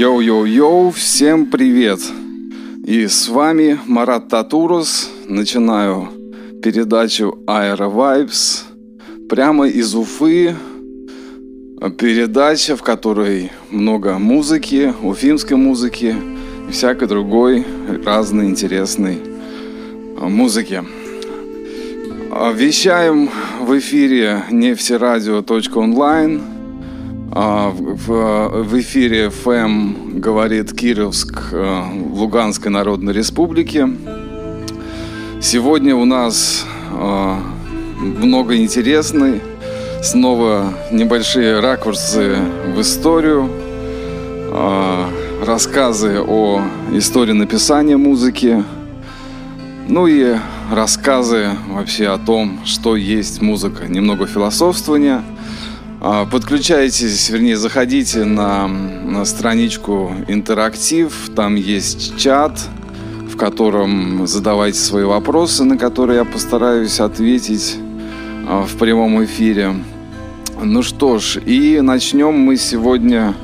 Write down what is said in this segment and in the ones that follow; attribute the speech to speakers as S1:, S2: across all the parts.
S1: Йоу-йоу-йоу, всем привет! И с вами Марат Татурус. Начинаю передачу AeraVibes прямо из Уфы. Передача, в которой много музыки, уфимской музыки и всякой другой разной интересной музыки. Вещаем в эфире нефтерадио.онлайн – а, в, в эфире ФМ говорит Кировск э, Луганской Народной Республики. Сегодня у нас э, много интересной, снова небольшие ракурсы в историю, э, рассказы о истории написания музыки, ну и рассказы вообще о том, что есть музыка, немного философствования – а, подключайтесь, вернее, заходите на, на страничку интерактив, там есть чат, в котором задавайте свои вопросы, на которые я постараюсь ответить а, в прямом эфире. Ну что ж, и начнем мы сегодня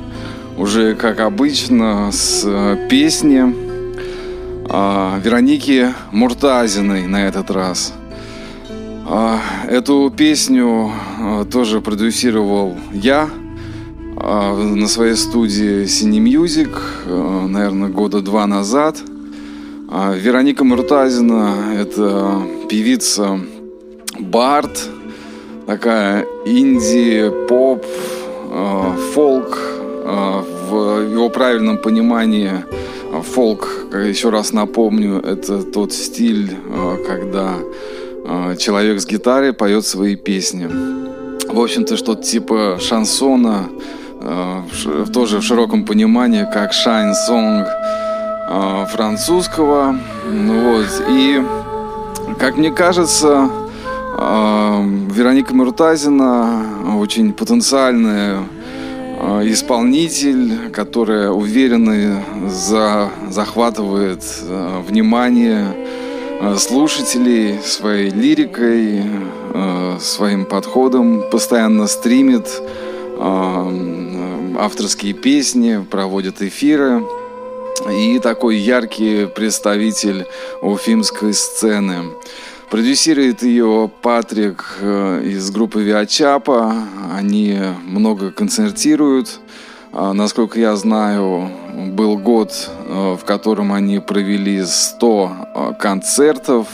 S1: уже, как обычно, с э, песни а, Вероники Муртазиной на этот раз – а, эту песню а, тоже продюсировал я а, на своей студии Cine Music, наверное, года два назад. Вероника Муртазина – это певица Барт, такая инди, поп, фолк. В его правильном понимании фолк, еще раз напомню, это тот стиль, когда а, человек с гитарой поет свои песни. В общем-то, что-то типа шансона, а, тоже в широком понимании, как а, французского. Ну вот. И, как мне кажется, Вероника Муртазина очень потенциальная исполнитель, которая уверенно за, захватывает внимание слушателей своей лирикой, э, своим подходом, постоянно стримит э, авторские песни, проводит эфиры и такой яркий представитель уфимской сцены. Продюсирует ее Патрик из группы Виачапа. Они много концертируют. А, насколько я знаю, был год, э, в котором они провели 100 э, концертов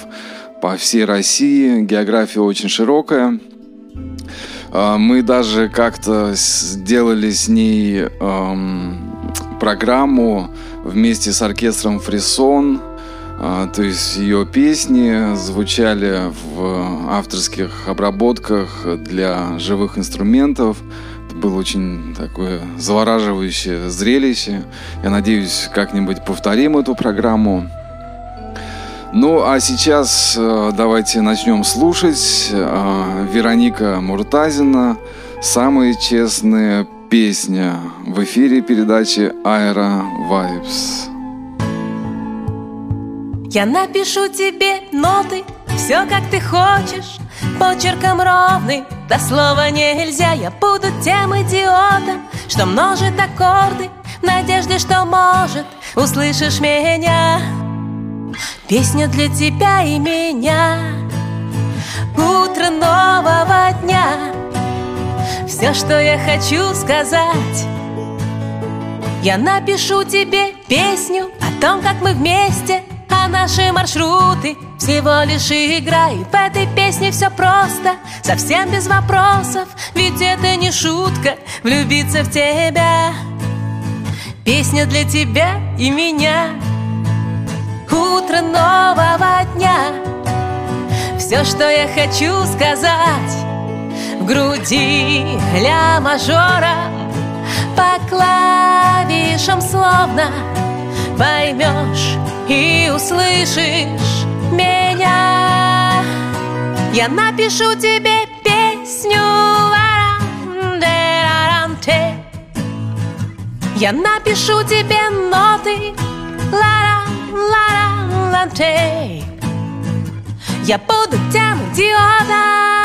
S1: по всей России. География очень широкая. А, мы даже как-то сделали с ней эм, программу вместе с оркестром «Фрисон». А, то есть ее песни звучали в авторских обработках для живых инструментов было очень такое завораживающее зрелище. Я надеюсь, как-нибудь повторим эту программу. Ну, а сейчас э, давайте начнем слушать э, Вероника Муртазина «Самая честная песня» в эфире передачи «Аэро Vibes.
S2: Я напишу тебе ноты, все как ты хочешь, почерком ровный До слова нельзя, я буду тем идиотом Что множит аккорды в надежде, что может Услышишь меня. Песня для тебя и меня. Утро нового дня. Все, что я хочу сказать. Я напишу тебе песню О том, как мы вместе А наши маршруты всего лишь игра И в этой песне все просто Совсем без вопросов. Ведь это не шутка Влюбиться в тебя. Песня для тебя и меня. Утро нового дня. Все, что я хочу сказать. В груди ля мажора. По клавишам словно Поймешь и услышишь меня. Я напишу тебе песню Я напишу тебе ноты Ла-ла-ла-ла-ла-те Я буду тем идиотом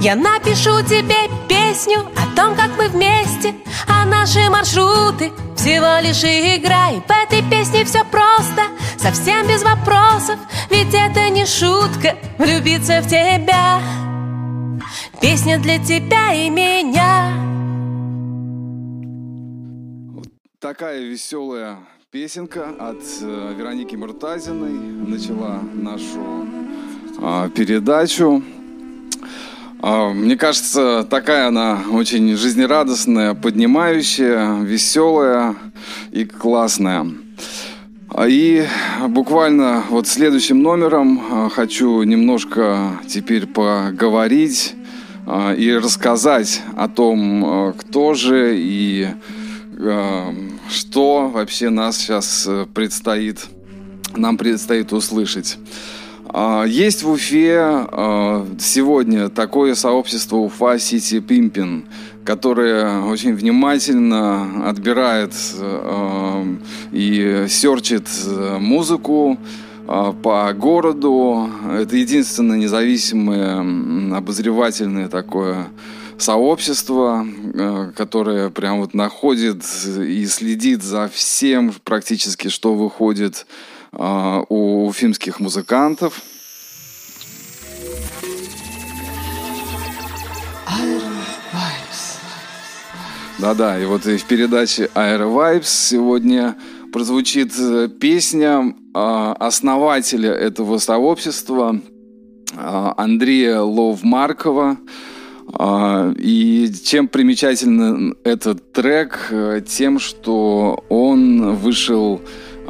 S2: Я напишу тебе песню о том, как мы вместе, а наши маршруты Всего лишь игра И в этой песне все просто Совсем без вопросов Ведь это не шутка Влюбиться в тебя. Песня для тебя и меня.
S1: Такая веселая песенка от э, Вероники Муртазиной начала нашу э, передачу. Э, мне кажется, такая она очень жизнерадостная, поднимающая, веселая и классная. И буквально вот следующим номером хочу немножко теперь поговорить и рассказать о том, кто же и что вообще нас сейчас э, предстоит, нам предстоит услышать. А, есть в Уфе а, сегодня такое сообщество Уфа Сити Пимпин, которое очень внимательно отбирает а, и серчит музыку по городу. Это единственное независимое обозревательное такое сообщество, которое прям вот находит и следит за всем практически, что выходит у уфимских музыкантов. Да-да, и вот в передаче Aero Vibes сегодня прозвучит э, песня основателя этого сообщества Андрея Ловмаркова. Маркова и чем примечателен этот трек? Э, тем, что он вышел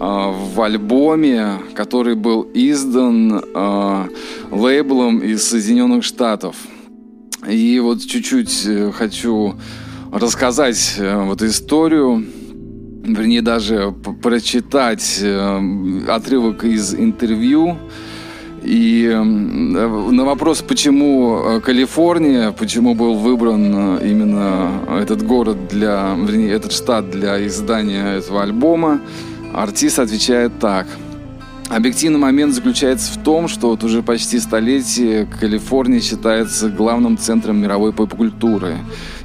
S1: в альбоме, который был издан а, лейблом из Соединенных Штатов. И вот чуть-чуть э, хочу рассказать э, вот историю, вернее даже прочитать отрывок из интервью, и на вопрос, почему э, Калифорния, почему был выбран э, именно этот город для, вернее, этот штат для издания этого альбома, артист отвечает так. Объективный момент заключается в том, что вот уже почти столетие Калифорния считается главным центром мировой поп-культуры.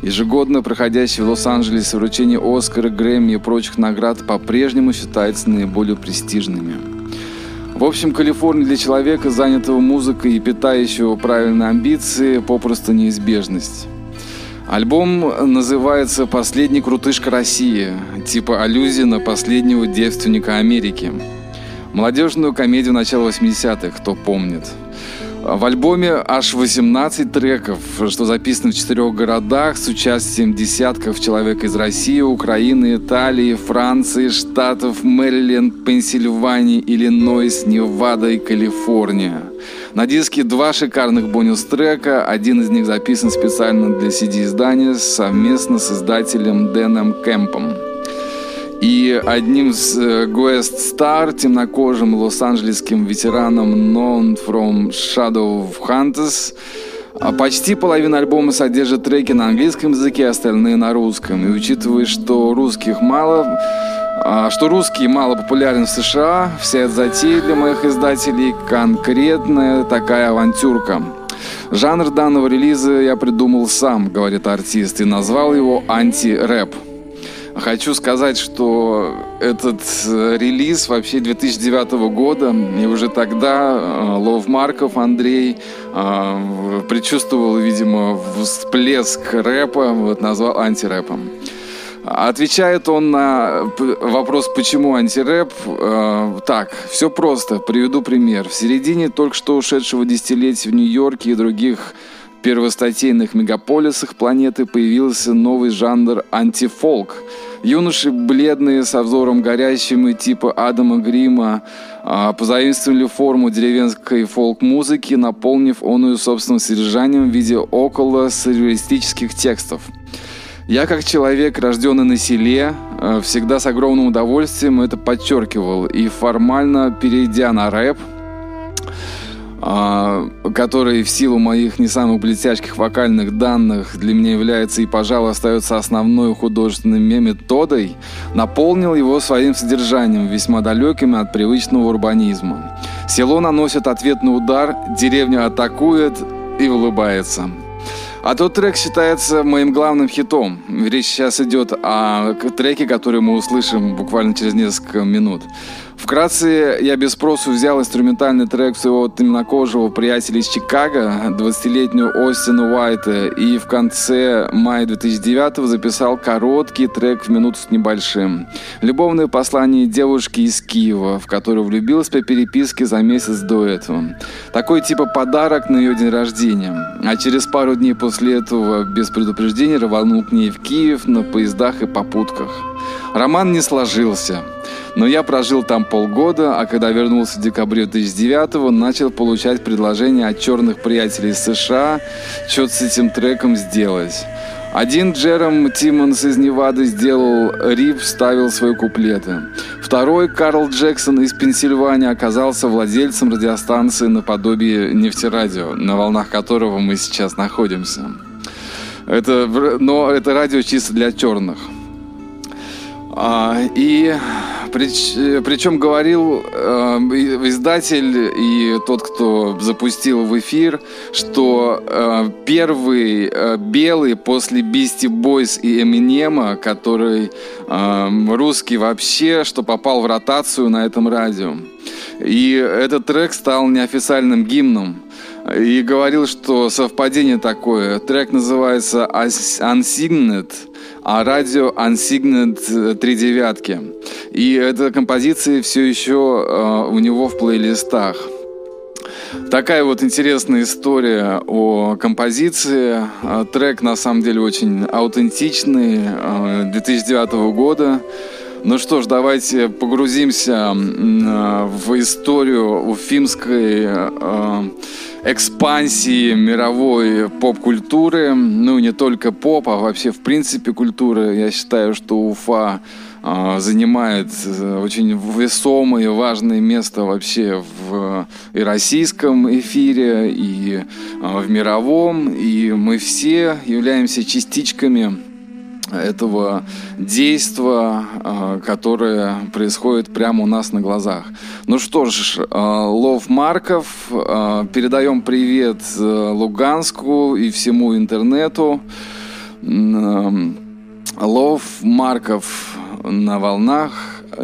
S1: Ежегодно проходящее в Лос-Анджелесе вручение Оскара, Грэмми и прочих наград по-прежнему считается наиболее престижными. В общем, Калифорния для человека, занятого музыкой и питающего правильные амбиции, попросту неизбежность. Альбом называется «Последний крутышка России», типа аллюзия на последнего девственника Америки. Молодежную комедию начала 80-х, кто помнит – в альбоме аж 18 треков, что записано в четырех городах с участием десятков человек из России, Украины, Италии, Франции, Штатов, Мэриленд, Пенсильвании, Иллинойс, Невада и Калифорния. На диске два шикарных бонус-трека, один из них записан специально для CD-издания совместно с издателем Дэном Кэмпом. И одним из Guest Star, темнокожим лос-анджелесским ветераном Known from Shadow of Hunters, а почти половина альбома содержит треки на английском языке, остальные на русском. И учитывая, что русских мало, что русский мало популярен в США, вся эта затея для моих издателей конкретная такая авантюрка. Жанр данного релиза я придумал сам, говорит артист, и назвал его анти-рэп. Хочу сказать, что этот э, релиз вообще 2009 года, и уже тогда э, Лов Марков Андрей э, предчувствовал, видимо, всплеск рэпа, вот назвал антирэпом. Отвечает он на вопрос, почему антирэп. Так, все просто. Приведу пример. В середине только что ушедшего десятилетия в Нью-Йорке и других первостатейных мегаполисах планеты появился новый жанр антифолк. Юноши бледные, со взором горящим и типа Адама Грима, а, позаимствовали форму деревенской фолк-музыки, наполнив оную собственным содержанием в виде около сюрреалистических текстов. Я, как человек, рожденный на селе, а, всегда с огромным удовольствием это подчеркивал. И формально, перейдя на рэп, а, который в силу моих не самых блестящих вокальных данных для меня является и, пожалуй, остается основной художественной методой, наполнил его своим содержанием, весьма далеким от привычного урбанизма. Село наносит ответный удар, деревня атакует и улыбается. А тот трек считается моим главным хитом. Речь сейчас идет о треке, который мы услышим буквально через несколько минут. Вкратце, я без спросу взял инструментальный трек своего темнокожего приятеля из Чикаго, 20-летнюю Остина Уайта, и в конце мая 2009 записал короткий трек в минуту с небольшим. Любовное послание девушки из Киева, в которую влюбился по переписке за месяц до этого. Такой типа подарок на ее день рождения. А через пару дней после этого без предупреждения рванул к ней в Киев на поездах и попутках. Роман не сложился. Но я прожил там полгода, а когда вернулся в декабре 2009 начал получать предложения от черных приятелей из США что-то с этим треком сделать. Один Джером Тиммонс из Невады сделал рип, вставил свои куплеты. Второй, Карл Джексон из Пенсильвании, оказался владельцем радиостанции наподобие нефтерадио, на волнах которого мы сейчас находимся. Это, но это радио чисто для черных. А, и прич, причем говорил э, издатель и тот, кто запустил в эфир, что э, первый э, белый после Бисти Бойс и Эминема, который э, русский вообще, что попал в ротацию на этом радио. И этот трек стал неофициальным гимном. И говорил, что совпадение такое. Трек называется Unsigned а радио Unsigned три девятки. И эта композиция все еще э, у него в плейлистах. Такая вот интересная история о композиции. Э, трек на самом деле очень аутентичный, 2009 э, года. Ну что ж, давайте погрузимся в историю уфимской экспансии мировой поп-культуры, ну не только поп, а вообще в принципе культуры. Я считаю, что Уфа а, занимает э, очень весомое и важное место вообще в и российском эфире, и в мировом, и мы все являемся частичками этого действа, а, которое происходит прямо у нас на глазах. Ну что ж, а, Лов Марков, а, передаем привет э, Луганску и всему интернету. Лов Марков на волнах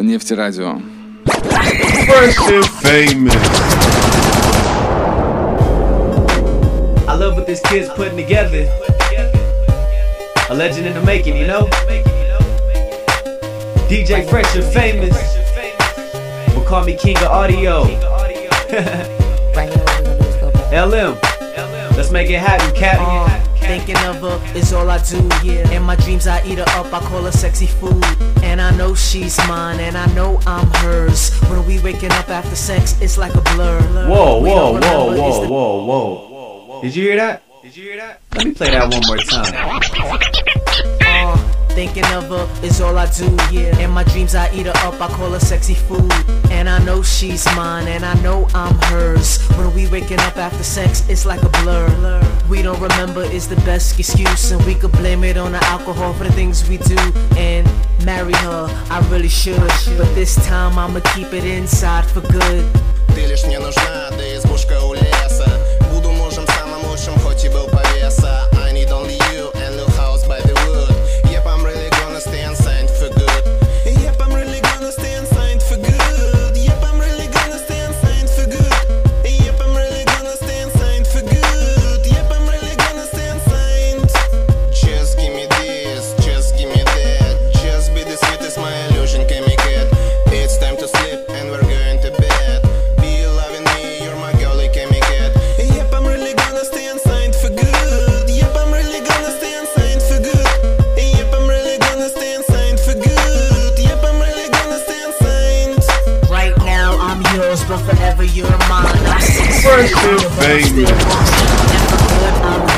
S1: нефтерадио. I love what this kid's putting together. A legend in the making, you know? DJ Fresh and famous. Will call me king of audio. LM. Let's make it happen, Cat. Uh, thinking of her is all I do, yeah. In my dreams, I eat her up, I call her sexy food. And I know she's mine, and I know I'm hers. When we waking up after sex, it's like a blur. Whoa, whoa, whoa, whoa, whoa, whoa. Did you hear that? Did you hear that? Let me play that one more time. Uh, thinking of her is all I do, yeah. In my dreams, I eat her up, I call her sexy food. And I know she's mine, and I know I'm hers. When we waking up after sex, it's like a blur. We don't remember is the best excuse, and we could blame it on the alcohol for the things we do. And marry her, I really should. But this time, I'ma keep it inside for good.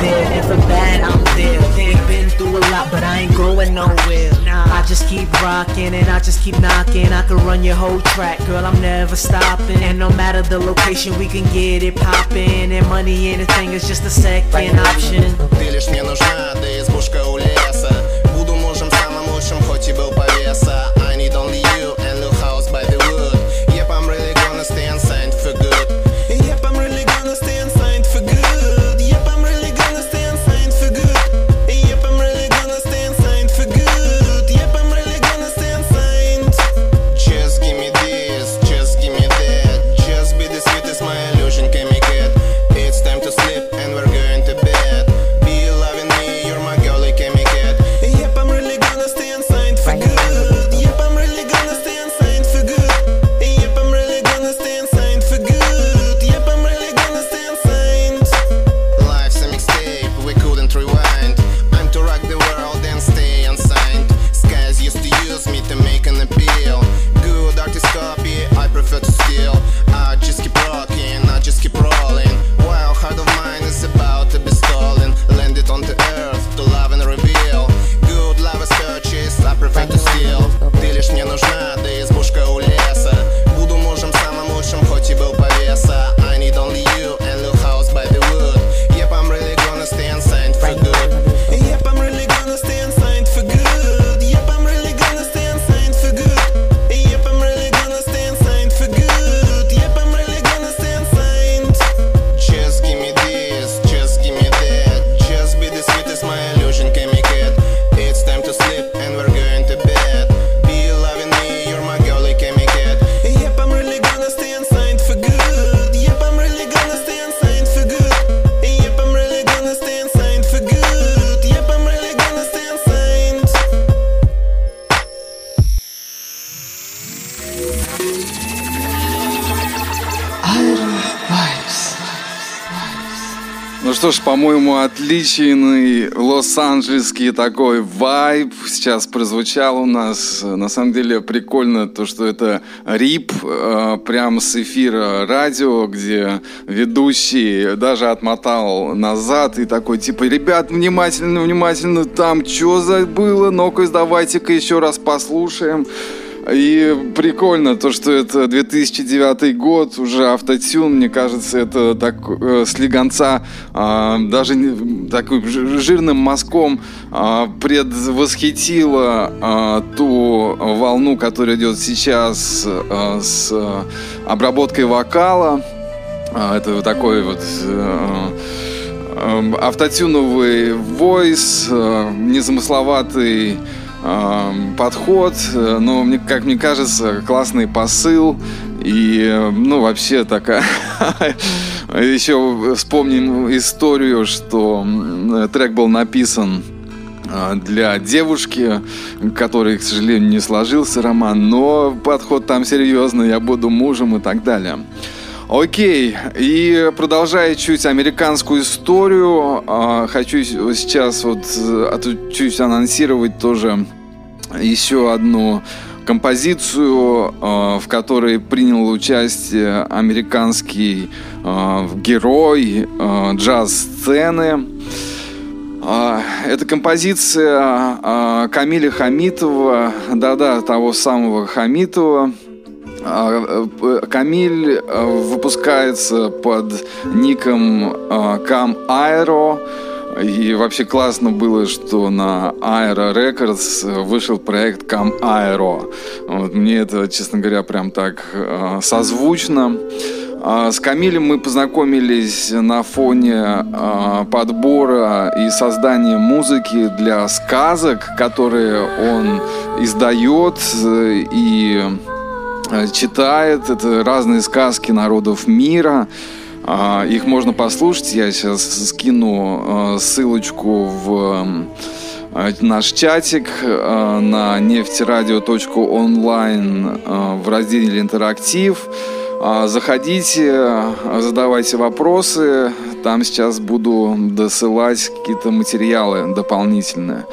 S1: there, and for bad I'm there We've been through a lot, but I ain't going nowhere I just keep rocking and I just keep knocking I can run your whole track, girl, I'm never stopping And no matter the location, we can get it poppin' And money ain't a thing, it's just a second option Ты лишь мне нужна, да избушка что ж, по-моему, отличный лос-анджелесский такой вайб сейчас прозвучал у нас. На самом деле прикольно то, что это рип э, прямо с эфира радио, где ведущий даже отмотал назад и такой, типа, ребят, внимательно, внимательно, там что забыло, ну-ка, давайте-ка еще раз послушаем. И прикольно то, что это 2009 год, уже автотюн, мне кажется, это так э, слегонца, э, даже не, такой жирным мазком э, предвосхитило э, ту волну, которая идет сейчас э, с обработкой вокала. Э, это такой вот... Э, э, автотюновый войс, э, незамысловатый подход, э, но мне, как мне кажется, классный посыл и, ну, вообще такая... Еще вспомним историю, что трек был написан а, для девушки, который, к сожалению, не сложился роман, но подход там серьезный, я буду мужем и так далее. Окей, и продолжая чуть американскую историю, а, хочу сейчас вот э, чуть анонсировать тоже еще одну композицию, а, в которой принял участие американский а, герой джаз-сцены. Это композиция Камиля Хамитова, да-да, того самого Хамитова, а, Камиль э, выпускается под ником Кам Аэро. И вообще классно было, что на Aero Records вышел проект Cam Aero. Вот, мне это, честно говоря, прям так э, созвучно. Э, с Камилем мы познакомились на фоне э, подбора и создания музыки для сказок, которые он издает и Э, читает. Это разные сказки народов мира. А, их можно послушать. Я сейчас скину э, ссылочку в э, наш чатик на нефтерадио.онлайн в разделе «Интерактив». А, заходите, задавайте вопросы. Там сейчас буду досылать какие-то материалы дополнительные.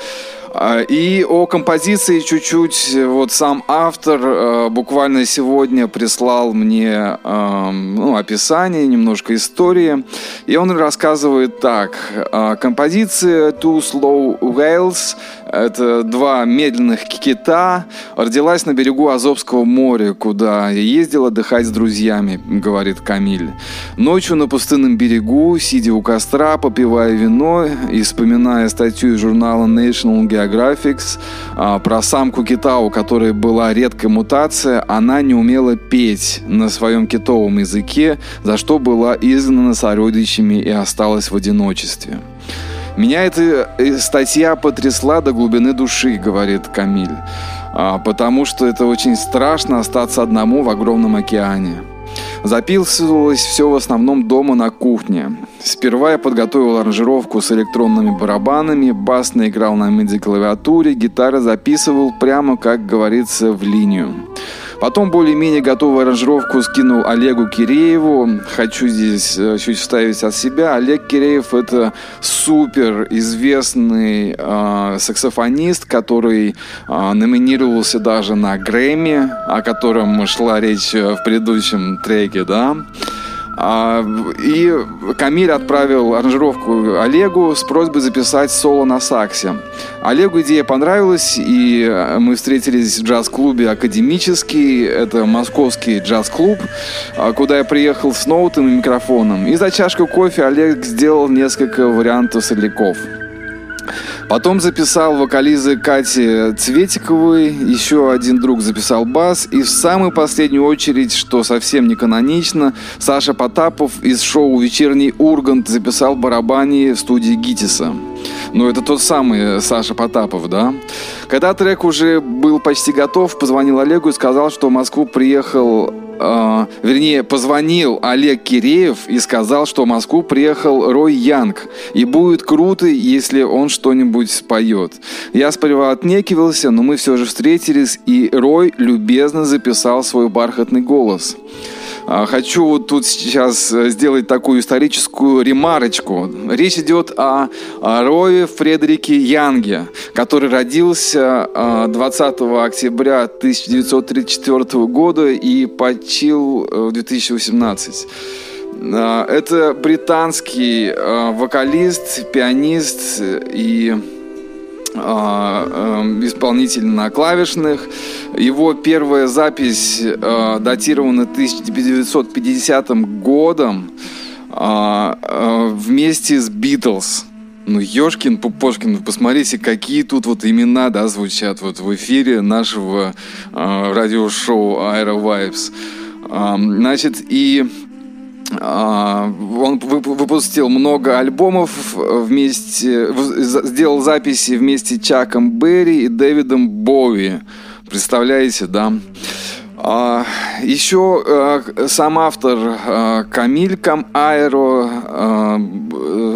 S1: А, и о композиции чуть-чуть. Вот сам автор э, буквально сегодня прислал мне эм, ну, описание, немножко истории. И он рассказывает так. «А, композиция Two Slow Whales – это два медленных кита. Родилась на берегу Азовского моря, куда я ездил отдыхать с друзьями, говорит Камиль. Ночью на пустынном берегу, сидя у костра, попивая вино и вспоминая статью из журнала National Geographic Geographic а, про самку кита, у которой была редкая мутация, она не умела петь на своем китовом языке, за что была изгнана сородичами и осталась в одиночестве. Меня эта э, статья потрясла до глубины души, говорит Камиль, а, потому что это очень страшно остаться одному в огромном океане. Записывалось все в основном дома на кухне. Сперва я подготовил аранжировку с электронными барабанами, бас наиграл на MIDI-клавиатуре, гитара записывал прямо, как говорится, в линию. Потом более-менее готовую аранжировку скинул Олегу Кирееву. Хочу здесь э, чуть вставить от себя. Олег Киреев это супер известный э, саксофонист, который э, номинировался даже на Грэмми, о котором шла речь в предыдущем треке, да. А, и Камиль отправил аранжировку Олегу с просьбой записать соло на саксе. Олегу идея понравилась, и мы встретились в джаз-клубе «Академический». Это московский джаз-клуб, а, куда я приехал с ноутом и микрофоном. И за чашкой кофе Олег сделал несколько вариантов соляков. Потом записал вокализы Кати Цветиковой, еще один друг записал бас, и в самую последнюю очередь, что совсем не канонично, Саша Потапов из шоу «Вечерний Ургант» записал барабани в студии Гитиса. Ну, это тот самый Саша Потапов, да? Когда трек уже был почти готов, позвонил Олегу и сказал, что в Москву приехал э, вернее, позвонил Олег Киреев и сказал, что в Москву приехал Рой Янг, и будет круто, если он что-нибудь споет. Я сперва отнекивался, но мы все же встретились, и Рой любезно записал свой бархатный голос. А, хочу вот тут сейчас э, сделать такую историческую ремарочку. Речь идет о, Рое Фредерике Янге, который родился 20 а, октября 1934 года и почил э, в 2018. А, это британский вокалист, пианист и исполнитель на клавишных. Его первая запись э, датирована 1950 годом а, вместе с Битлз. Ну, Ёшкин, Пупошкин, посмотрите, какие тут вот имена, да, звучат вот в эфире нашего э, радиошоу Aero Vibes. Э, значит, и а, он выпустил много альбомов вместе, сделал записи вместе с Чаком Берри и Дэвидом Боуи. Представляете, да? А, еще а, сам автор а, Камиль Кам Айро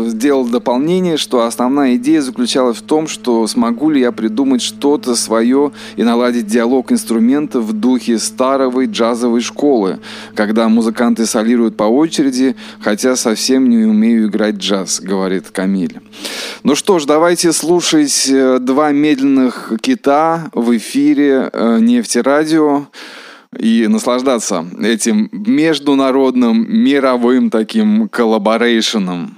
S1: сделал дополнение, что основная идея заключалась в том, что смогу ли я придумать что-то свое и наладить диалог инструментов в духе старой джазовой школы, когда музыканты солируют по очереди, хотя совсем не умею играть джаз, говорит Камиль. Ну что ж, давайте слушать э, два медленных кита в эфире э, Нефтерадио и наслаждаться этим международным мировым таким коллаборейшеном.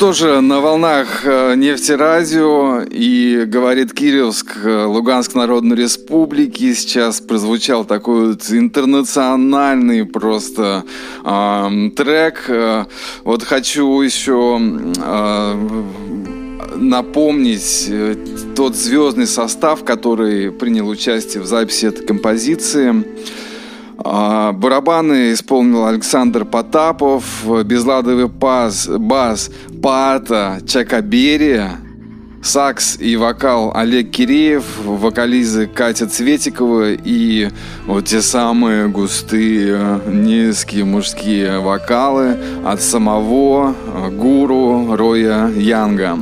S1: Ну что же, на волнах э, нефтерадио и говорит Кировск, э, Луганск Народной Республики. Сейчас прозвучал такой вот интернациональный просто э, трек. Вот хочу еще э, напомнить тот звездный состав, который принял участие в записи этой композиции. Барабаны исполнил Александр Потапов, безладовый пас, бас Пата Чакаберия, сакс и вокал Олег Киреев, вокализы Катя Цветикова и вот те самые густые низкие мужские вокалы от самого гуру Роя Янга.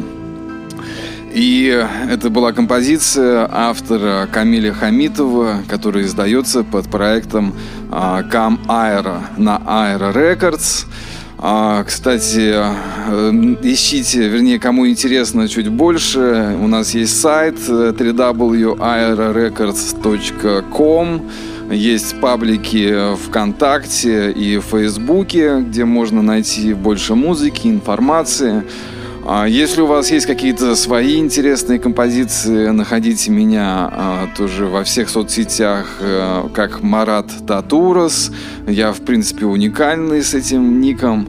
S1: И это была композиция автора Камиля Хамитова, которая издается под проектом Cam Aero на Aero Records. А, кстати, э, ищите, вернее, кому интересно чуть больше, у нас есть сайт www.aerorecords.com есть паблики ВКонтакте и Фейсбуке, где можно найти больше музыки, информации. А если у вас есть какие-то свои интересные композиции, находите меня а, тоже во всех соцсетях, а, как Марат Татурас. Я, в принципе, уникальный с этим ником.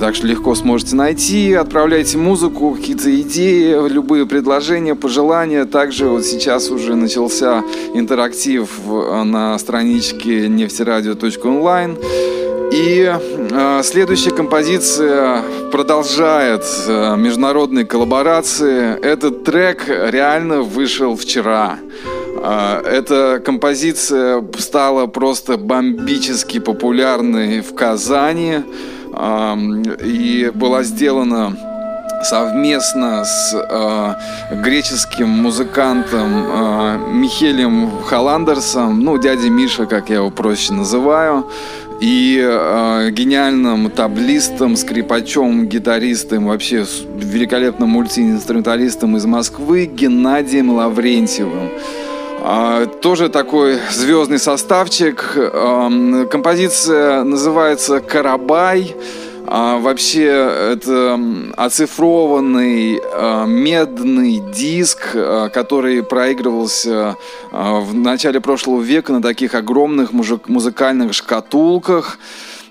S1: Так что легко сможете найти, отправляйте музыку, какие-то идеи, любые предложения, пожелания. Также вот сейчас уже начался интерактив на страничке нефтерадио.онлайн. И э, следующая композиция продолжает э, международные коллаборации. Этот трек реально вышел вчера. Э, эта композиция стала просто бомбически популярной в Казани э, и была сделана совместно с э, греческим музыкантом э, Михелем Халандерсом, ну, дядя Миша, как я его проще называю и э, гениальным таблистом, скрипачом, гитаристом, вообще великолепным мультиинструменталистом из Москвы Геннадием Лаврентьевым. А, тоже такой звездный составчик. А, композиция называется «Карабай». А, вообще это оцифрованный а, медный диск, а, который проигрывался а, в начале прошлого века на таких огромных мужик, музыкальных шкатулках.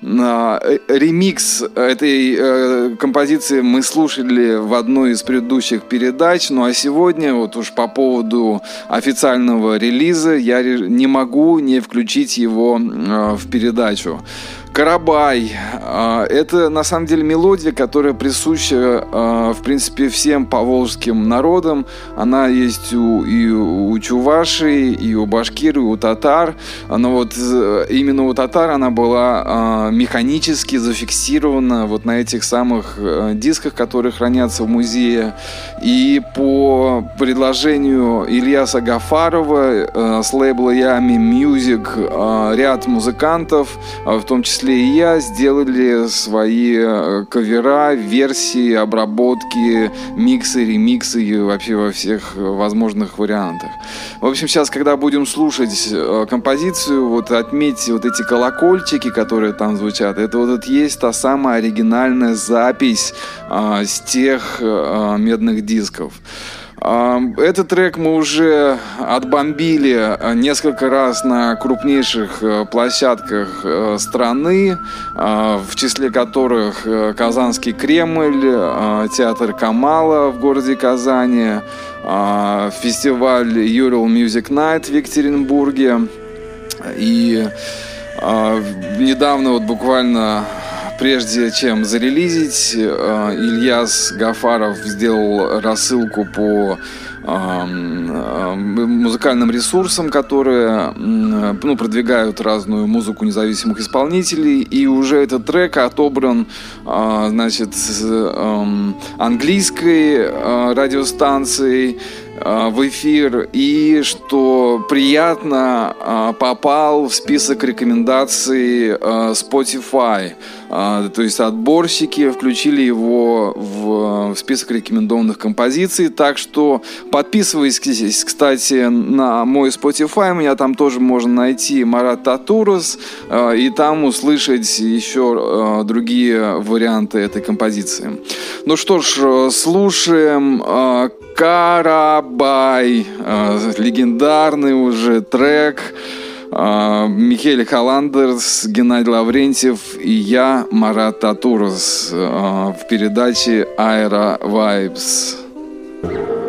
S1: Э, ремикс этой э, композиции мы слушали в одной из предыдущих передач, ну а сегодня вот уж по поводу официального релиза я не могу не включить его э, в передачу. Карабай. А, это на самом деле мелодия, которая присуща, а, в принципе, всем поволжским народам. Она есть у, и у чувашей, и у башкир, и у татар. Но вот э, именно у татар она была а, механически зафиксирована вот на этих самых э, дисках, которые хранятся в музее. И по предложению Ильяса Гафарова э, с лейбла Ями Music ряд музыкантов, в том числе числе и я, сделали свои э, кавера, версии, обработки, миксы, ремиксы и вообще во всех возможных вариантах. В общем, сейчас, когда будем слушать э, композицию, вот отметьте вот эти колокольчики, которые там звучат. Это вот это есть та самая оригинальная запись а, с тех а, медных дисков. Этот трек мы уже отбомбили э, несколько раз на крупнейших э, площадках э, страны, в числе которых Казанский Кремль, театр Камала в городе Казани, фестиваль Ural Music Night в Екатеринбурге. И недавно вот буквально Прежде чем зарелизить, э, Ильяс Гафаров сделал рассылку по э, музыкальным ресурсам, которые ну, продвигают разную музыку независимых исполнителей. И уже этот трек отобран э, значит, английской радиостанцией в эфир и что приятно а, попал в список рекомендаций а, Spotify. То есть отборщики включили его в список рекомендованных композиций. Так что подписывайтесь, кстати, на мой Spotify. Меня там тоже можно найти Марат Татурус и там услышать еще другие варианты этой композиции. Ну что ж, слушаем Карабай, э, легендарный уже трек. Э, Михаил Халандерс, Геннадий Лаврентьев и я, Марат Татурос, э, в передаче Аэро Vibes. Так, ну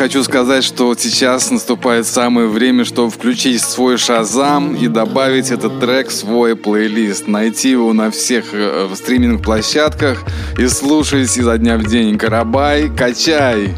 S1: хочу сказать, что сейчас наступает самое время, чтобы включить свой шазам и добавить этот трек в свой плейлист. Найти его на всех э, стриминг-площадках и слушать изо дня в день. Карабай, качай!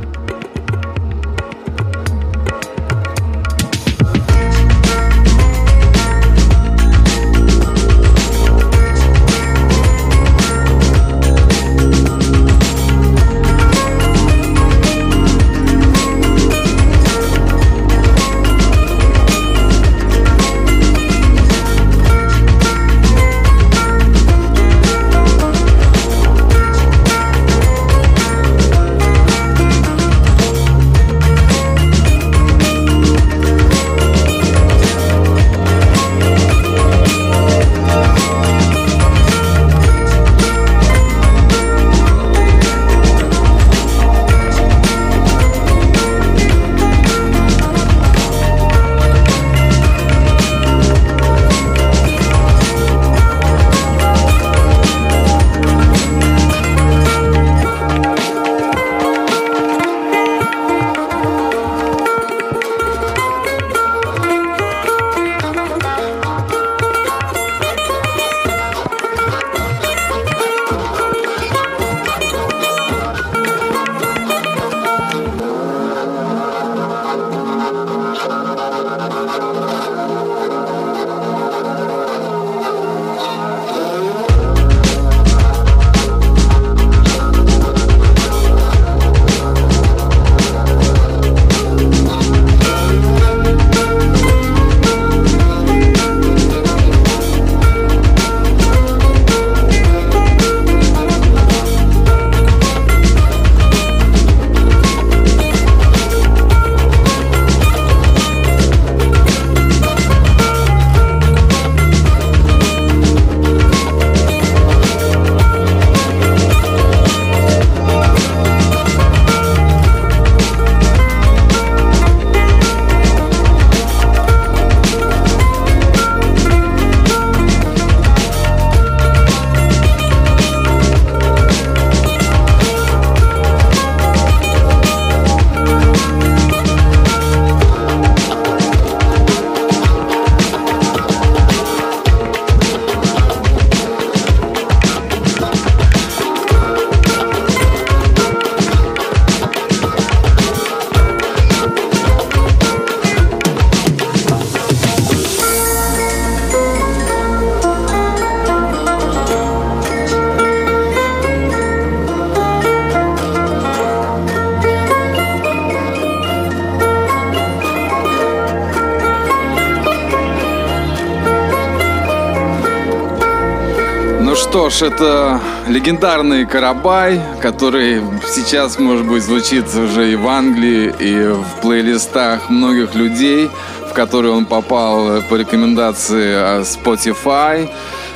S1: Это легендарный Карабай, который сейчас, может быть, звучит уже и в Англии, и в плейлистах многих людей, в которые он попал по рекомендации Spotify.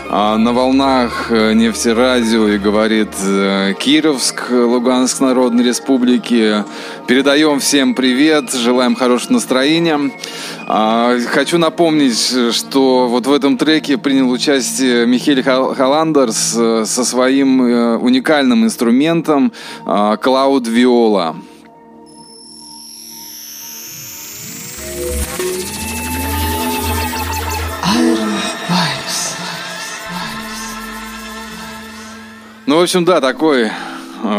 S1: А на волнах э, нефтерадио и говорит э, Кировск, Луганск Народной Республики. Передаем всем привет, желаем хорошего настроения. А, хочу напомнить, что вот в этом треке принял участие Михель Халандерс э, со своим уникальным инструментом Cloud Viola. Ну, в общем, да, такой э,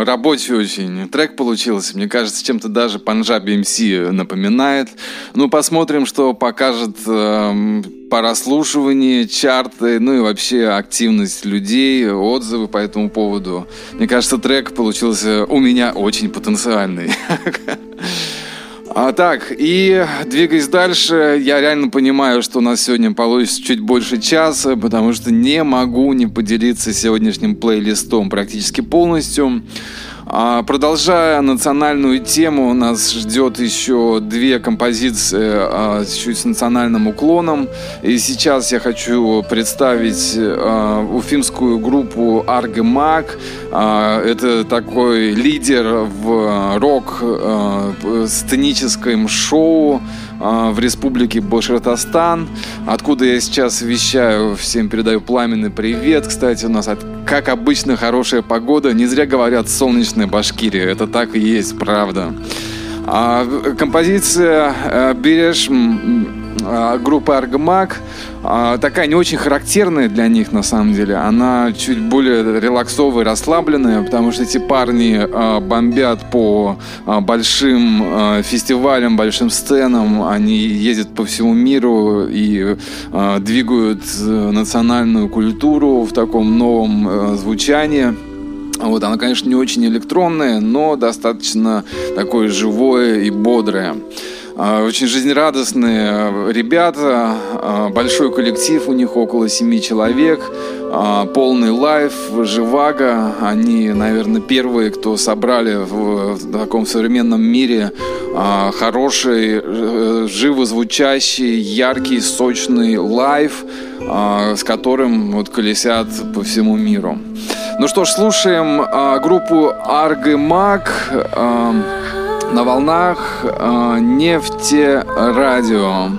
S1: рабочий очень трек получился. Мне кажется, чем-то даже Панджаби МС напоминает. Ну, посмотрим, что покажет э, по расслушиванию, чарты, ну и вообще активность людей, отзывы по этому поводу. Мне кажется, трек получился у меня очень потенциальный. А, так, и двигаясь дальше, я реально понимаю, что у нас сегодня получится чуть больше часа, потому что не могу не поделиться сегодняшним плейлистом практически полностью. А, продолжая национальную тему, нас ждет еще две композиции а, чуть с национальным уклоном. И сейчас я хочу представить а, уфимскую группу Аргемаг. Это такой лидер в рок-сценическом шоу в республике Башкортостан, откуда я сейчас вещаю. Всем передаю пламенный привет. Кстати, у нас, как обычно, хорошая погода. Не зря говорят солнечная Башкирия. Это так и есть, правда. А композиция э, «Берешь» а, группы Аргмак а, такая не очень характерная для них на самом деле. Она чуть более релаксовая, расслабленная, потому что эти парни а, бомбят по большим фестивалям, большим сценам. Они ездят по всему миру и двигают э, национальную культуру в таком новом э, звучании. Вот, она, конечно, не очень электронная, но достаточно такое живое и бодрое. А, очень жизнерадостные а, ребята, а, большой коллектив, у них около семи человек, полный лайф, живаго. Они, наверное, первые, кто собрали в таком современном мире хороший, э, живо звучащий, яркий, сочный лайф, с которым вот колесят по всему миру. Ну что ж, слушаем группу Аргемак. На волнах э, нефти радио.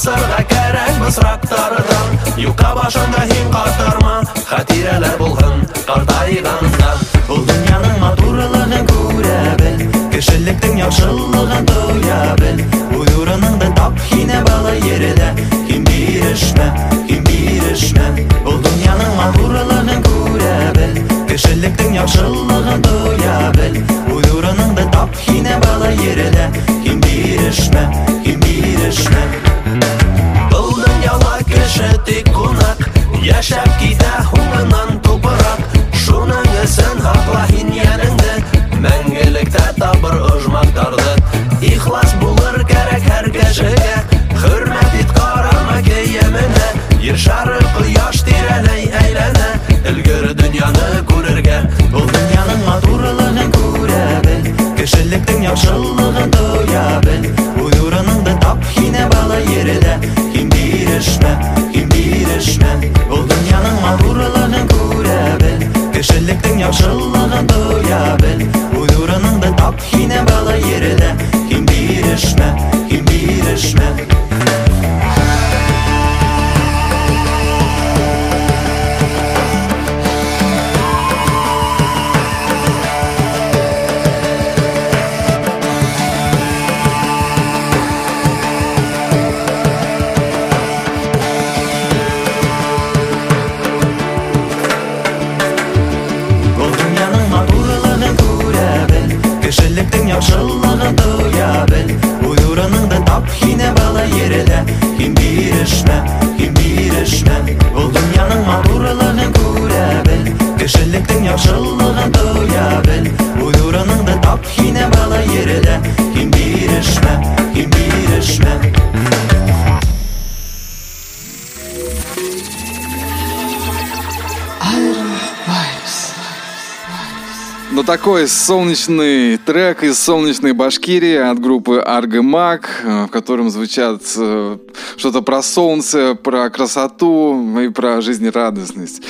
S3: асырға кәрәк мысраҡтарҙан Юҡҡа башында һин ҡартарма Хәтирәләр булһын ҡартайғанда Был
S4: донъяның матурлығын күрә бел Кешелектең яҡшылығын тоя
S5: бел.
S4: Үҙ урыныңды тап һине бала ерелә.
S5: Һин бирешмә, һин
S4: бирешмә. Был донъяның матурлығын күрә бел Кешелектең яҡшылығын тоя
S3: te
S4: тірліктің ақ жылағанды
S1: такой солнечный трек из солнечной Башкирии от группы Аргемак, э, в котором звучат э, что-то про солнце, про красоту и про жизнерадостность.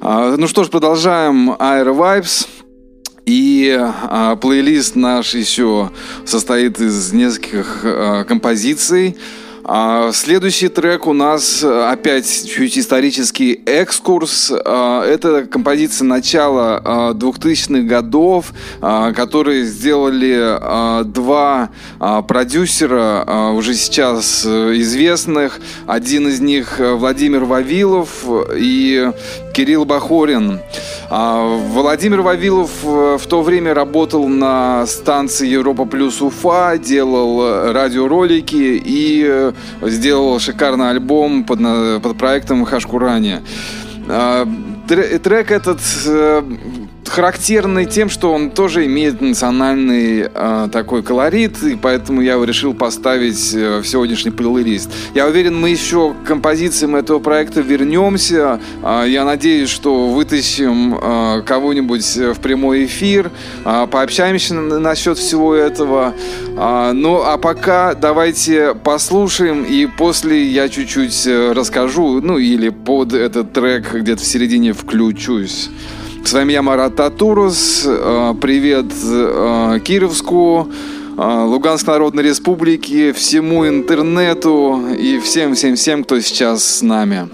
S1: А, ну что ж, продолжаем Air Vibes. И а, плейлист наш еще состоит из нескольких а, композиций. А, следующий трек у нас э, опять чуть исторический экскурс. А, это композиция начала 2000-х годов, а, которые сделали два продюсера уже сейчас э, известных. Один из них э, Владимир Вавилов и Кирилл Бахорин. А, Владимир Вавилов э, в то время работал на станции Европа Плюс Уфа, делал радиоролики и э, сделал шикарный альбом под, под проектом Хашкурани. А, трек этот э, характерный тем, что он тоже имеет национальный э, такой колорит, и поэтому я решил поставить э, в сегодняшний плейлист. Я уверен, мы еще к композициям этого проекта вернемся. Э, я надеюсь, что вытащим э, кого-нибудь в прямой эфир, э, пообщаемся насчет всего этого. Э, ну, а пока давайте послушаем, и после я чуть-чуть э, расскажу, ну, или под этот трек где-то в середине включусь. С вами я, Марат Татурус. Э, привет э, Кировску, э, Луганской Народной Республике, всему интернету и всем-всем-всем, кто сейчас с нами.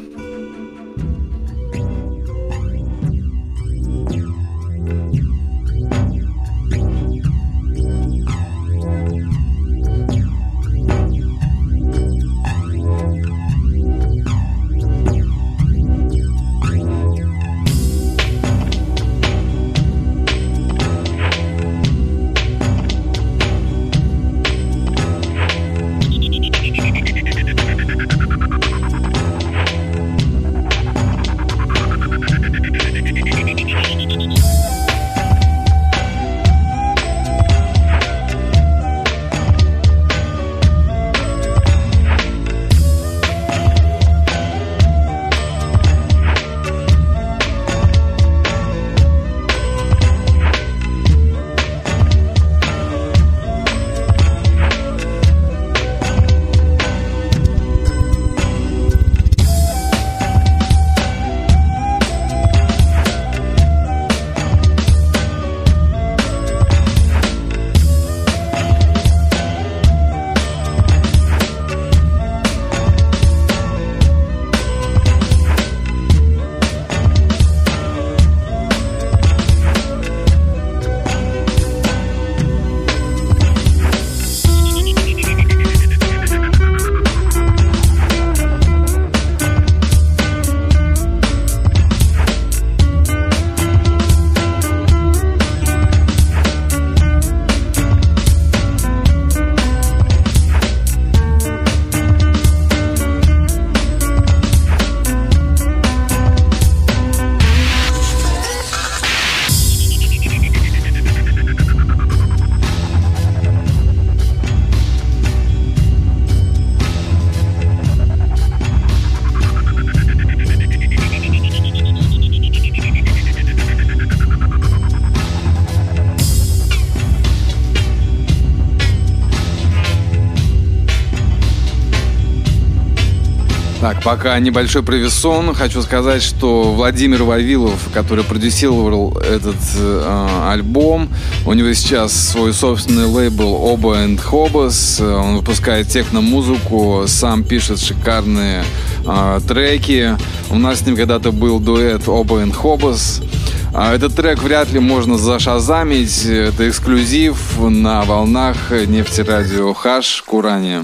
S1: Пока небольшой провисон. Хочу сказать, что Владимир Вавилов, который продюсировал этот э, альбом, у него сейчас свой собственный лейбл Оба and Hobos. Он выпускает техно-музыку, сам пишет шикарные э, треки. У нас с ним когда-то был дуэт Оба and Hobos. А этот трек вряд ли можно зашазамить. Это эксклюзив на волнах нефтерадио Хаш Курани.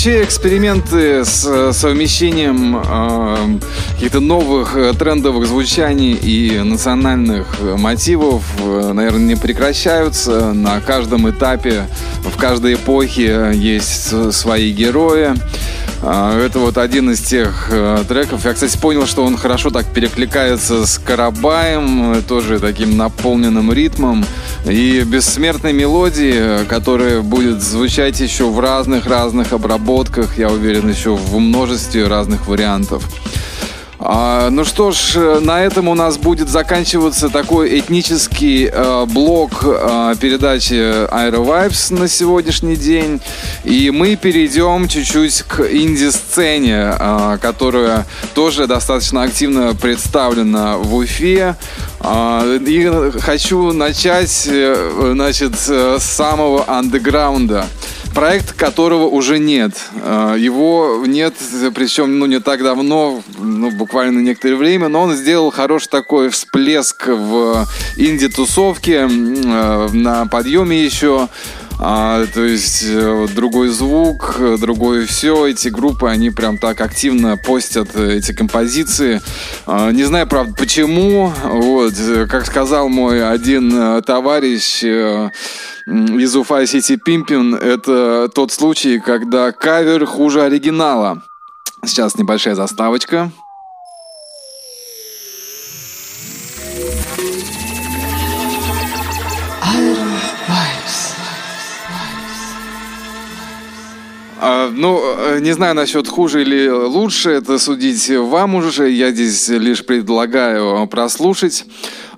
S1: Вообще эксперименты с совмещением э, каких-то новых э, трендовых звучаний и национальных мотивов, э, наверное, не прекращаются. На каждом этапе, в каждой эпохе есть свои герои. А, это вот один из тех э, треков. Я, кстати, понял, что он хорошо так перекликается с Карабаем, тоже таким наполненным ритмом. И бессмертной мелодии, которая будет звучать еще в разных-разных обработках, я уверен, еще в множестве разных вариантов. А, ну что ж, на этом у нас будет заканчиваться такой этнический э, блок э, передачи Aero Vibes на сегодняшний день. И мы перейдем чуть-чуть к инди-сцене, э, которая тоже достаточно активно представлена в Уфе. Э, и хочу начать, э, значит, с самого андеграунда проект которого уже нет. Э, его нет, причем ну, не так давно, ну, буквально некоторое время, но он сделал хороший такой всплеск в инди-тусовке, э, на подъеме еще. А, то есть э, другой звук, другое все. Эти группы, они прям так активно постят эти композиции. А, не знаю, правда, почему. Вот, как сказал мой один товарищ, из Уфа Сити Пимпин это тот случай, когда кавер хуже оригинала. Сейчас небольшая заставочка. Ну, э, не знаю насчет хуже или лучше, это судить вам уже. Я здесь лишь предлагаю прослушать.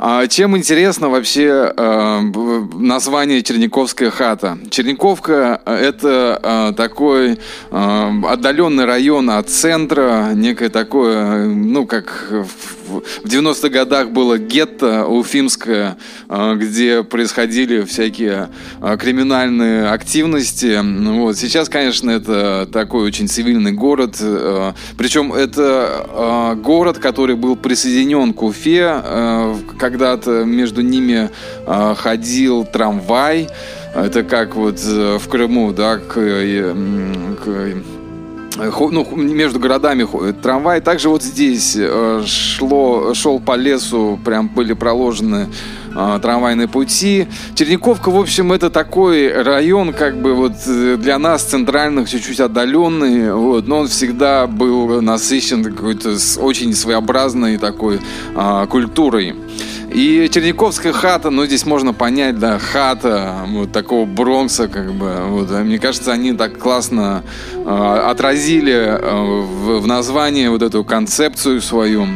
S1: А чем интересно вообще э, название Черниковская хата? Черниковка – это э, такой э, отдаленный район от центра, некое такое, ну, как в 90-х годах было гетто уфимское, где происходили всякие криминальные активности. Вот. Сейчас, конечно, это такой очень цивильный город. Причем это город, который был присоединен к Уфе, как когда-то между ними э, ходил трамвай. Это как вот э, в Крыму, да, к, э, к ну, между городами ходит трамвай. Также вот здесь шло, шел по лесу, прям были проложены э, трамвайные пути. Черниковка, в общем, это такой район, как бы вот для нас центральных чуть-чуть отдаленный, вот, но он всегда был насыщен какой-то очень своеобразной такой э, культурой. И Черниковская хата, ну, здесь можно понять, да, хата вот такого Бронкса, как бы, вот, мне кажется, они так классно э, отразили э, в, в названии вот эту концепцию свою.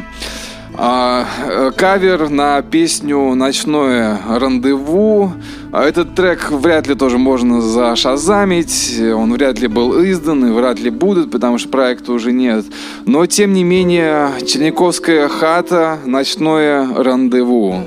S1: А, э, кавер на песню «Ночное рандеву». А этот трек вряд ли тоже можно зашазамить, он вряд ли был издан и вряд ли будет, потому что проекта уже нет. Но, тем не менее, Черниковская хата «Ночное рандеву».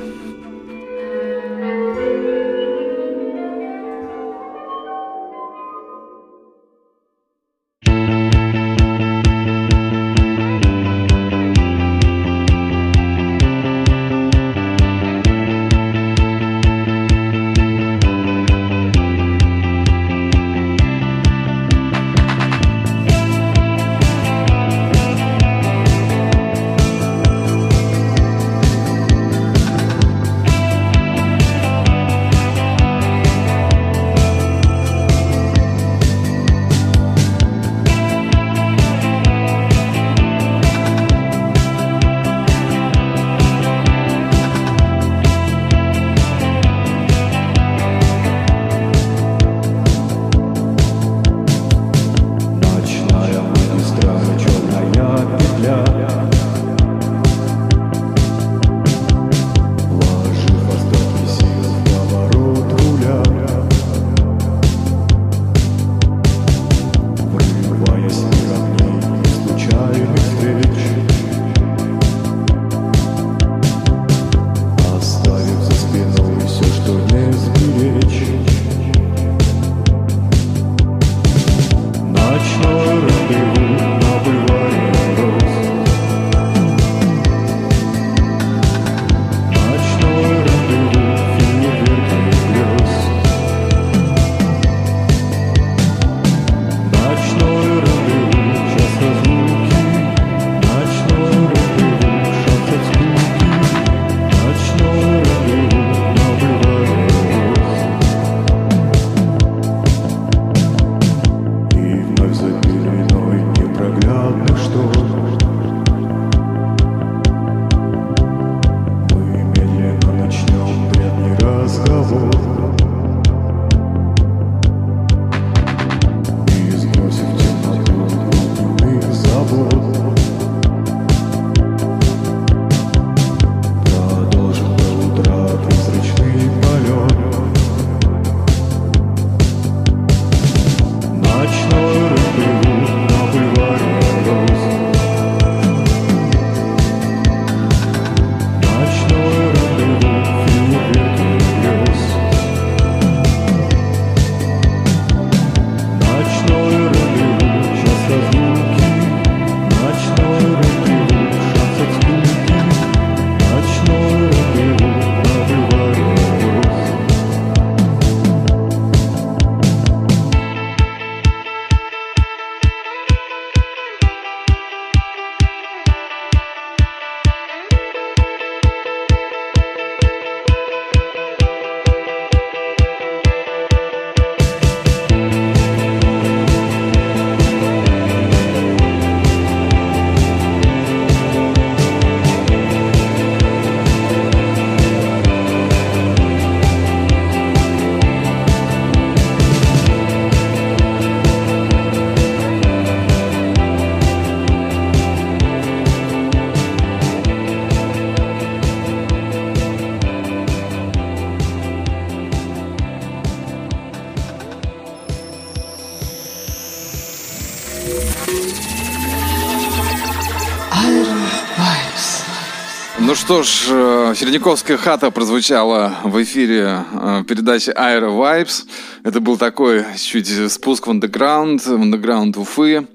S1: Что ж, э, Середняковская хата прозвучала в эфире э, передачи Aero Vibes. Это был такой чуть спуск в андеграунд, в андеграунд Уфы.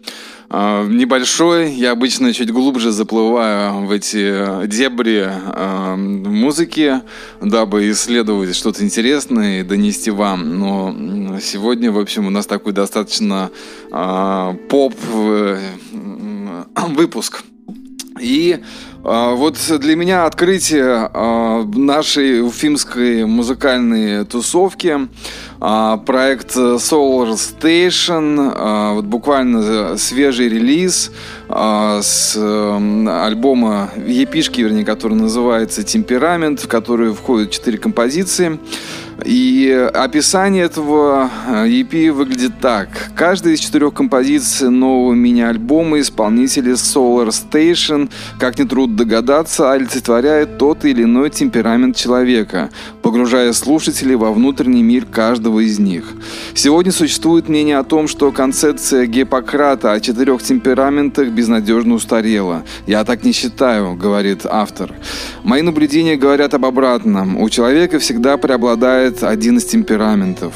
S1: Э, небольшой, я обычно чуть глубже заплываю в эти дебри музыки, дабы исследовать что-то интересное и донести вам. Но сегодня, в общем, у нас такой достаточно поп выпуск. И вот для меня открытие а, нашей уфимской музыкальной тусовки а, проект Solar Station, вот буквально свежий релиз с альбома епишки, вернее, который называется «Темперамент», в который входят четыре композиции. И описание этого EP выглядит так. Каждая из четырех композиций нового мини-альбома исполнителя Solar Station, как нетрудно догадаться, олицетворяет тот или иной темперамент человека, погружая слушателей во внутренний мир каждого из них. Сегодня существует мнение о том, что концепция Гиппократа о четырех темпераментах безнадежно устарела. «Я так не считаю», — говорит автор. «Мои наблюдения говорят об обратном. У человека всегда преобладает один из темпераментов».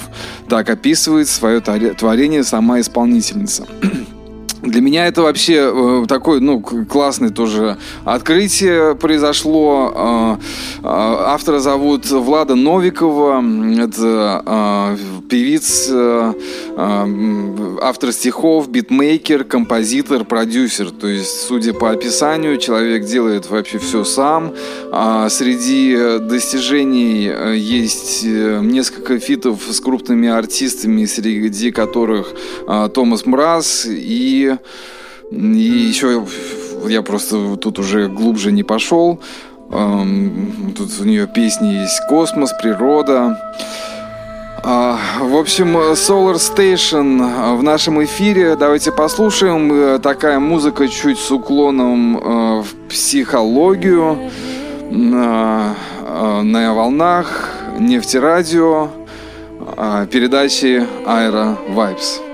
S1: Так описывает свое творение сама исполнительница. Для меня это вообще э, такое, ну, классное тоже открытие произошло. Э, э, автора зовут Влада Новикова. Это э, певиц, э, э, автор стихов, битмейкер, композитор, продюсер. То есть, судя по описанию, человек делает вообще все сам. А среди достижений э, есть э, несколько фитов с крупными артистами, среди которых Томас Мраз и и еще я просто тут уже глубже не пошел. Тут у нее песни есть «Космос», «Природа». А, в общем, Solar Station в нашем эфире. Давайте послушаем. Э, такая музыка чуть с уклоном э, в психологию. На, э, на волнах нефтерадио передачи Aero Vibes.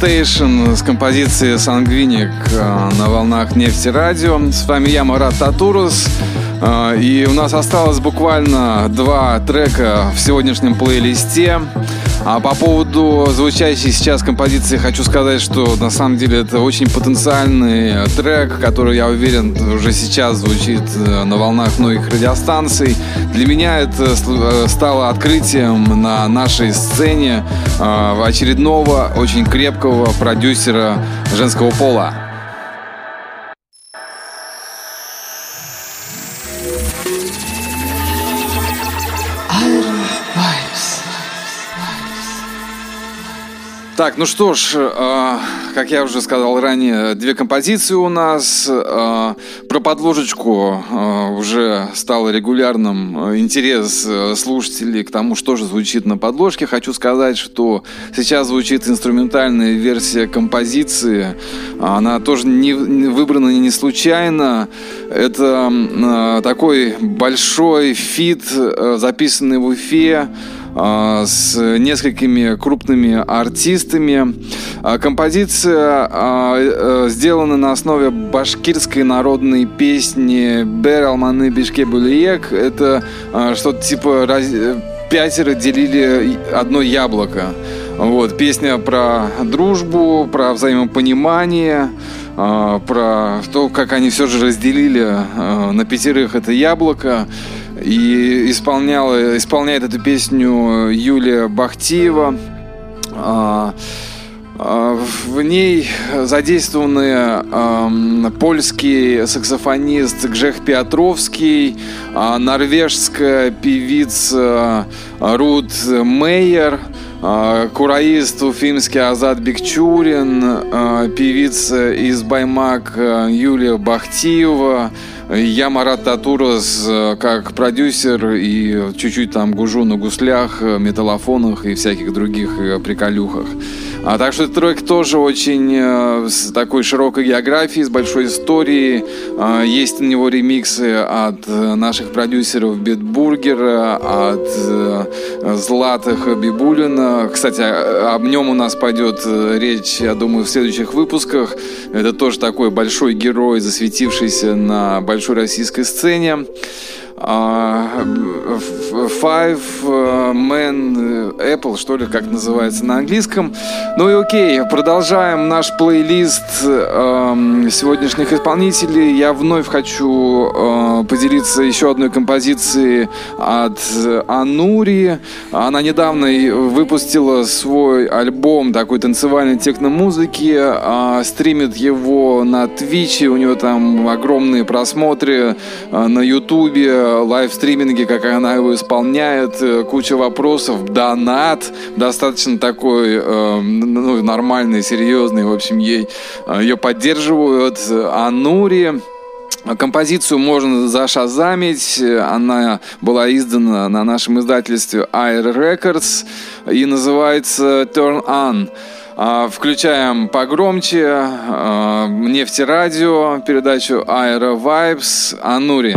S1: Station с композицией «Сангвиник» э, на волнах нефти радио. С вами я, Марат Татурус. Э, и у нас осталось буквально два трека в сегодняшнем плейлисте. А по поводу звучащей сейчас композиции хочу сказать, что на самом деле это очень потенциальный трек, который, я уверен, уже сейчас звучит э, на волнах многих радиостанций. Для меня это э, стало открытием на нашей сцене э, очередного очень крепкого продюсера женского пола. Так, ну что ж, э, как я уже сказал ранее, две композиции у нас. Э, про подложечку э, уже стало регулярным э, интерес э, слушателей к тому, что же звучит на подложке. Хочу сказать, что сейчас звучит инструментальная версия композиции. Она тоже не, выбрана не случайно. Это э, такой большой фит, э, записанный в Уфе. А, с несколькими крупными артистами. А, композиция а, э, сделана на основе башкирской народной песни «Бер алманы бишке булиек». Это что-то типа «Пятеро делили одно яблоко». Вот, песня про дружбу, про взаимопонимание, про то, как они все же разделили на пятерых это яблоко. И исполняла, исполняет эту песню Юлия Бахтиева. А, а, в ней задействованы э, польский саксофонист Гжех Петровский, э, норвежская певица Рут Мейер, э, кураист уфимский Азат Бекчурин, э, певица из Баймак Юлия Бахтиева, я Марат Татурас э, как продюсер и чуть-чуть там гужу на гуслях, э, металлофонах и всяких других э, приколюхах. А так что этот трек тоже очень с такой широкой географией, с большой историей. Э, есть на него ремиксы от наших продюсеров Битбургера, от Златых Бибулина. Кстати, об нем у нас пойдет речь, я думаю, в следующих выпусках. Это тоже такой большой герой, засветившийся на большой российской сцене. А, Five э, Man Apple, что ли, как называется на английском. Ну и окей, продолжаем наш плейлист э, сегодняшних исполнителей. Я вновь хочу э, поделиться еще одной композицией от Анури. Она недавно выпустила свой альбом такой танцевальной техномузыки, э, стримит его на Твиче, у него там огромные просмотры э, на Ютубе, лайвстриминге, как она его исполняет, э, куча вопросов, донат, достаточно такой э, ну, нормальный, серьезный, в общем, ей э, ее поддерживают. Анури, Композицию можно зашазамить. Она была издана на нашем издательстве Air Records и называется Turn On. А, включаем погромче нефтерадио, передачу Aero Vibes Анури.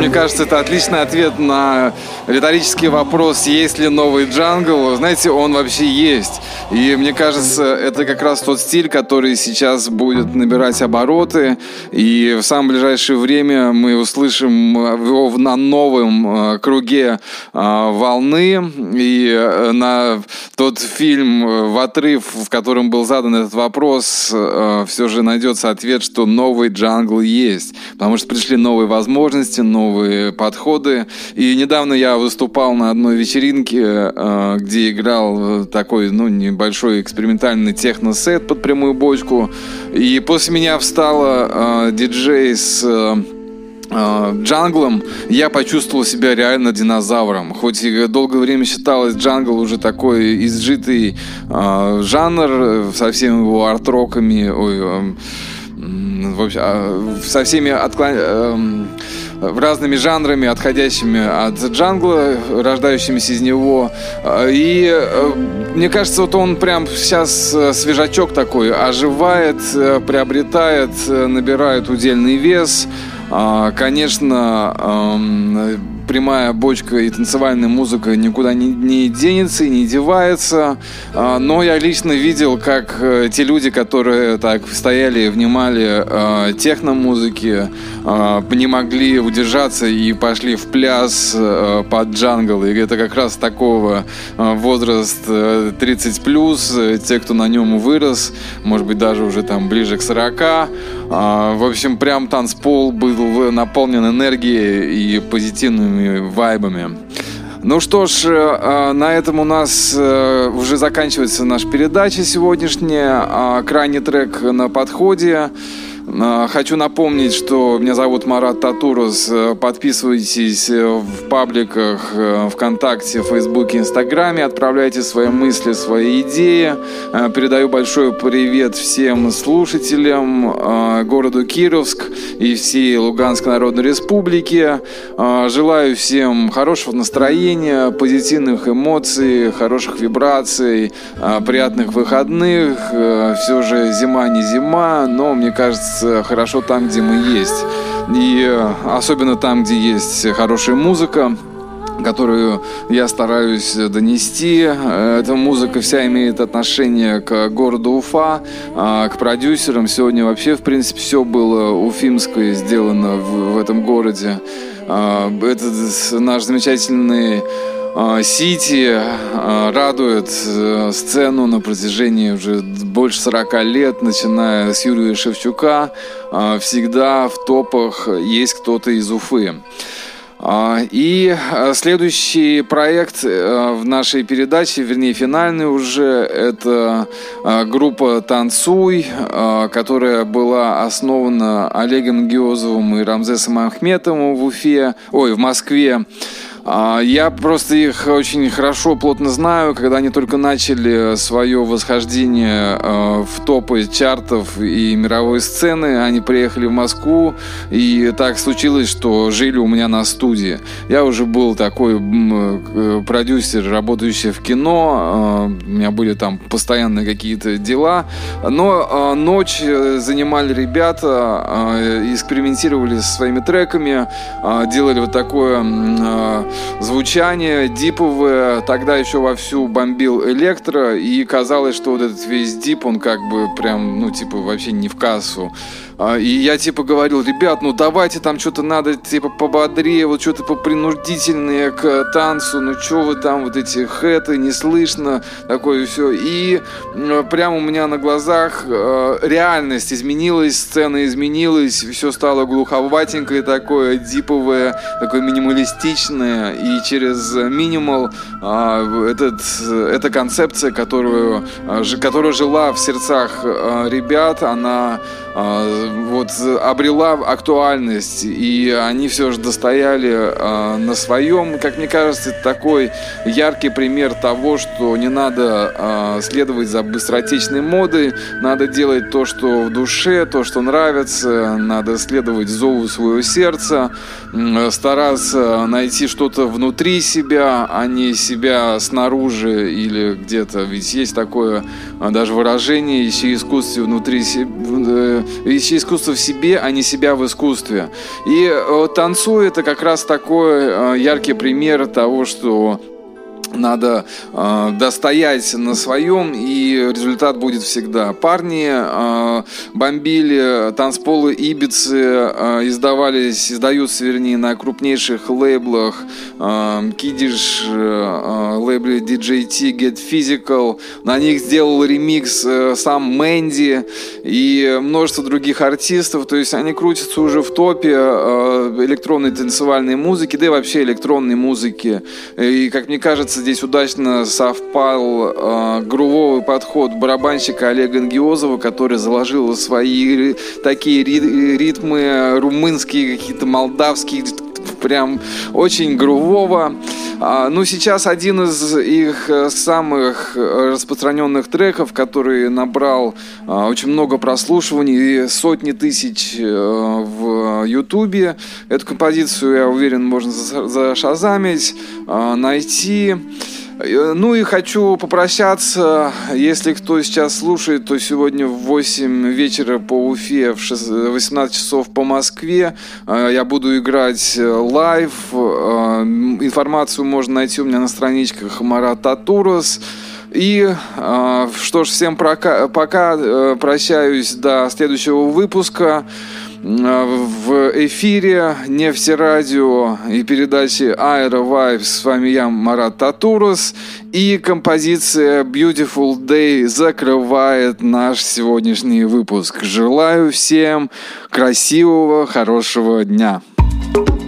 S1: Мне кажется, это отличный ответ на риторический вопрос, есть ли новый джангл. Знаете, он вообще есть. И мне кажется, это как раз тот стиль, который сейчас будет набирать обороты. И в самое ближайшее время мы услышим его на новом э, круге э, волны. И э, на тот фильм в отрыв, в котором был задан этот вопрос, все же найдется ответ, что новый джангл есть. Потому что пришли новые возможности, новые подходы. И недавно я выступал на одной вечеринке, где играл такой, ну, небольшой экспериментальный техно-сет под прямую бочку. И после меня встала э, диджей с э, джанглом, я почувствовал себя реально динозавром. Хоть и долгое время считалось джангл уже такой изжитый э, жанр со всеми его арт-роками, ой, э, в общем, э, со всеми отклон... э, разными жанрами, отходящими от джангла, рождающимися из него. И э, мне кажется, вот он прям сейчас э, свежачок такой, оживает, э, приобретает, набирает удельный вес. А, конечно, прямая бочка и танцевальная музыка никуда не, не денется и не девается. А, но я лично видел, как э, те люди, которые так стояли и внимали э, техно-музыке, э, не могли удержаться и пошли в пляс под джангл. И это как раз такого возраст 30 плюс, те, кто на нем вырос, может быть, даже уже там ближе к 40. А, в общем, прям танцпол был наполнен энергией и позитивными разными вайбами. Ну что ж, э, э, на этом у нас э, уже заканчивается наша передача сегодняшняя. А крайний трек на подходе. А, хочу напомнить, что меня зовут Марат Татурус. Э, подписывайтесь э, в пабликах э, ВКонтакте, Фейсбуке, Инстаграме. Отправляйте свои мысли, свои идеи. Передаю большой привет всем слушателям городу Кировск и всей Луганской Народной Республики. Желаю всем хорошего настроения, позитивных эмоций, хороших вибраций, приятных выходных. Все же зима не зима, но мне кажется, хорошо там, где мы есть. И э, особенно там, где есть хорошая музыка, которую я стараюсь донести. Эта музыка вся имеет отношение к городу Уфа, к продюсерам. Сегодня вообще, в принципе, все было уфимское сделано в, этом городе. Этот наш замечательный Сити а, радует э, сцену на протяжении уже больше 40 лет, начиная с Юрия Шевчука. А, всегда в топах есть кто-то из Уфы. И следующий проект э, в нашей передаче, вернее финальный уже, это группа «Танцуй», которая была основана Олегом Геозовым и Рамзесом Ахметовым в Уфе, ой, в Москве. А, я просто их очень хорошо, плотно знаю, когда они только начали свое восхождение э, в топы чартов и мировой сцены. Они приехали в Москву, и так случилось, что жили у меня на студии. Я уже был такой э, продюсер, работающий в кино. Э, у меня были там постоянные какие-то дела. Но ночь занимали ребята, экспериментировали со своими треками, делали вот такое звучание диповое. Тогда еще вовсю бомбил электро, и казалось, что вот этот весь дип, он как бы прям, ну, типа, вообще не в кассу. А, и я типа говорил, ребят, ну давайте там что-то надо типа пободрее, вот что-то попринудительное к танцу, ну что вы там, вот эти хэты, не слышно, такое все. И прямо у меня на глазах э, реальность изменилась, сцена изменилась, все стало глуховатенькое такое, диповое, такое минималистичное. И через минимал а, этот, эта концепция, которую, а, которая жила в сердцах ребят, она вот обрела актуальность, и они все же достояли э, на своем. Как мне кажется, это такой яркий пример того, что не надо э, следовать за быстротечной модой, надо делать то, что в душе, то, что нравится, надо следовать зову своего сердца, э, стараться найти что-то внутри себя, а не себя снаружи или где-то. Ведь есть такое даже выражение, ищи искусство внутри, ищи искусство в себе, а не себя в искусстве. И э, танцуй это как раз такой э, яркий пример того, что надо э, достоять на своем, и результат будет всегда. Парни э, бомбили танцполы Ибицы, э, издавались, издаются, вернее, на крупнейших лейблах э, Кидиш, э, лейбле DJT, Get Physical. На них сделал ремикс э, сам Мэнди и множество других артистов. То есть они крутятся уже в топе э, электронной танцевальной музыки, да и вообще электронной музыки. И, как мне кажется, здесь удачно совпал э, грувовый подход барабанщика Олега Ангиозова, который заложил свои такие ритмы румынские, какие-то молдавские, прям очень грувово. А, ну, сейчас один из их э, самых распространенных треков, который набрал а, очень много прослушиваний сотни тысяч э, в Ютубе. Эту композицию, я уверен, можно зашазамить, а, найти. Э, ну и хочу попрощаться, если кто сейчас слушает, то сегодня в 8 вечера по Уфе, в 18 часов по Москве э, я буду играть э, live. Информацию можно найти у меня на страничках Марат Татурас. И что ж, всем пока, пока прощаюсь до следующего выпуска в эфире Нефтерадио и передачи AeraVibes. С вами я, Марат Татурус. И композиция Beautiful Day закрывает наш сегодняшний выпуск. Желаю всем красивого, хорошего дня. thank you